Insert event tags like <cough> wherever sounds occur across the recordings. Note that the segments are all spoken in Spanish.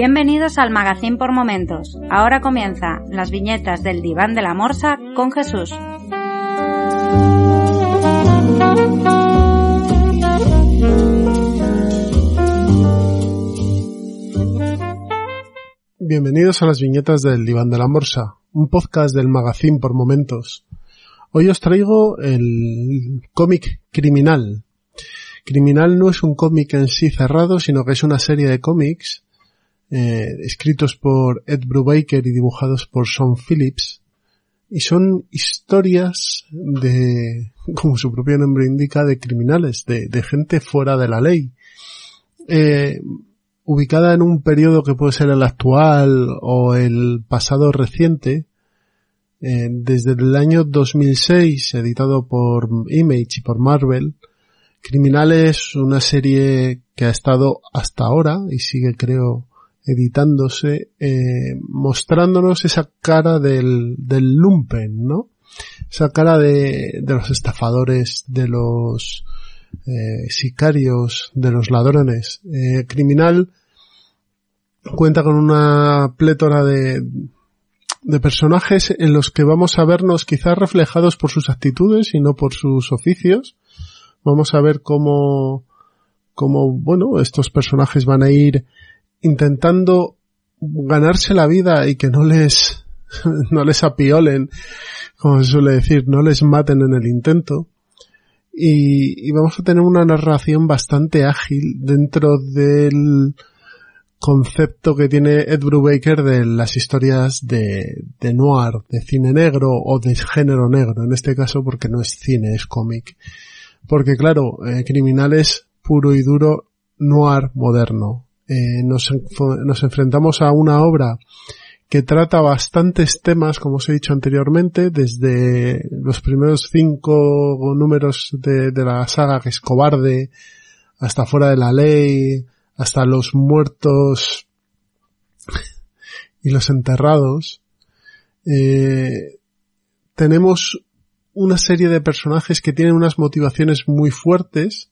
Bienvenidos al Magazine por Momentos. Ahora comienza las viñetas del diván de la morsa con Jesús. Bienvenidos a las viñetas del Diván de la Morsa, un podcast del Magazine por Momentos. Hoy os traigo el cómic Criminal. Criminal no es un cómic en sí cerrado, sino que es una serie de cómics eh, escritos por Ed Brubaker y dibujados por Sean Phillips. Y son historias de, <laughs> como su propio nombre indica, de criminales, de, de gente fuera de la ley. Eh, ubicada en un periodo que puede ser el actual o el pasado reciente, eh, desde el año 2006, editado por Image y por Marvel, Criminal es una serie que ha estado hasta ahora y sigue creo editándose, eh, mostrándonos esa cara del, del lumpen, ¿no? Esa cara de, de los estafadores, de los eh, sicarios, de los ladrones. Eh, criminal cuenta con una plétora de, de personajes en los que vamos a vernos quizás reflejados por sus actitudes y no por sus oficios. Vamos a ver cómo, cómo, bueno, estos personajes van a ir intentando ganarse la vida y que no les, <laughs> no les apiolen, como se suele decir, no les maten en el intento. Y, vamos a tener una narración bastante ágil dentro del concepto que tiene Ed Brubaker de las historias de, de noir, de cine negro o de género negro, en este caso porque no es cine, es cómic. Porque claro, eh, Criminales puro y duro noir moderno. Eh, nos, nos enfrentamos a una obra que trata bastantes temas, como os he dicho anteriormente, desde los primeros cinco números de, la saga que es cobarde, hasta fuera de la ley, hasta los muertos <laughs> y los enterrados. Eh, tenemos una serie de personajes que tienen unas motivaciones muy fuertes,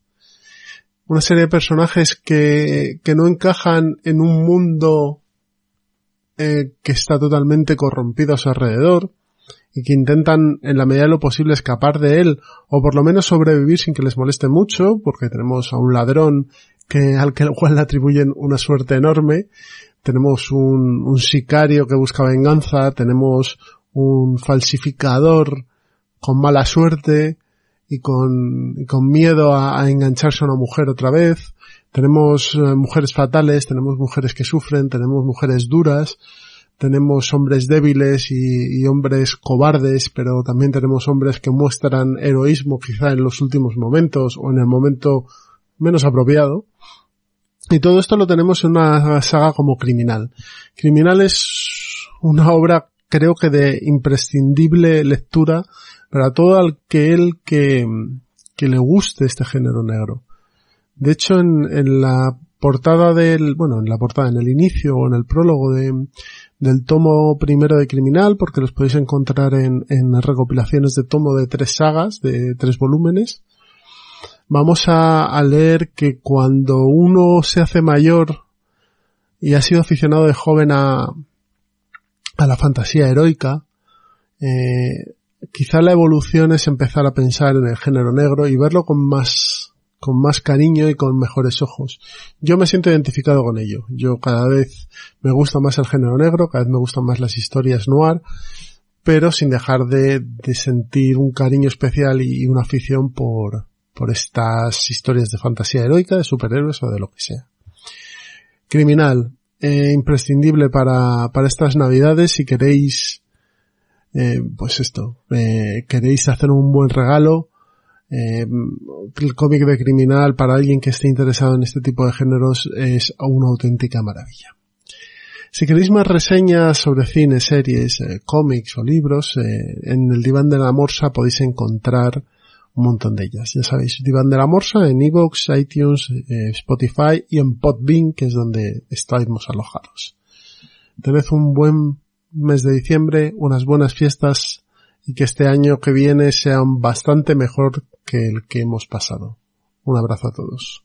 una serie de personajes que, que no encajan en un mundo eh, que está totalmente corrompido a su alrededor y que intentan en la medida de lo posible escapar de él o por lo menos sobrevivir sin que les moleste mucho porque tenemos a un ladrón que al que cual le atribuyen una suerte enorme. Tenemos un, un sicario que busca venganza. Tenemos un falsificador con mala suerte y con, con miedo a, a, engancharse a una mujer otra vez. Tenemos eh, mujeres fatales, tenemos mujeres que sufren, tenemos mujeres duras, tenemos hombres débiles y, y, hombres cobardes, pero también tenemos hombres que muestran heroísmo quizá en los últimos momentos o en el momento menos apropiado. Y todo esto lo tenemos en una saga como Criminal. Criminal es una obra creo que de imprescindible lectura para todo aquel que, que le guste este género negro. De hecho, en, en, la portada del, bueno, en la portada, en el inicio o en el prólogo de, del tomo primero de Criminal, porque los podéis encontrar en, en recopilaciones de tomo de tres sagas, de tres volúmenes, vamos a, a leer que cuando uno se hace mayor y ha sido aficionado de joven a, a la fantasía heroica, eh, quizá la evolución es empezar a pensar en el género negro y verlo con más, con más cariño y con mejores ojos. Yo me siento identificado con ello. Yo cada vez me gusta más el género negro, cada vez me gustan más las historias noir, pero sin dejar de, de sentir un cariño especial y, y una afición por, por estas historias de fantasía heroica, de superhéroes o de lo que sea. Criminal. Eh, imprescindible para, para estas navidades si queréis, eh, pues esto, eh, queréis hacer un buen regalo, eh, el cómic de criminal para alguien que esté interesado en este tipo de géneros es una auténtica maravilla. Si queréis más reseñas sobre cine, series, cómics o libros, en el diván de la morsa podéis encontrar un montón de ellas. Ya sabéis, diván de la morsa en iVoox, iTunes, eh, Spotify y en Podbean, que es donde estamos alojados. Tened un buen mes de diciembre, unas buenas fiestas y que este año que viene sea bastante mejor que el que hemos pasado. Un abrazo a todos.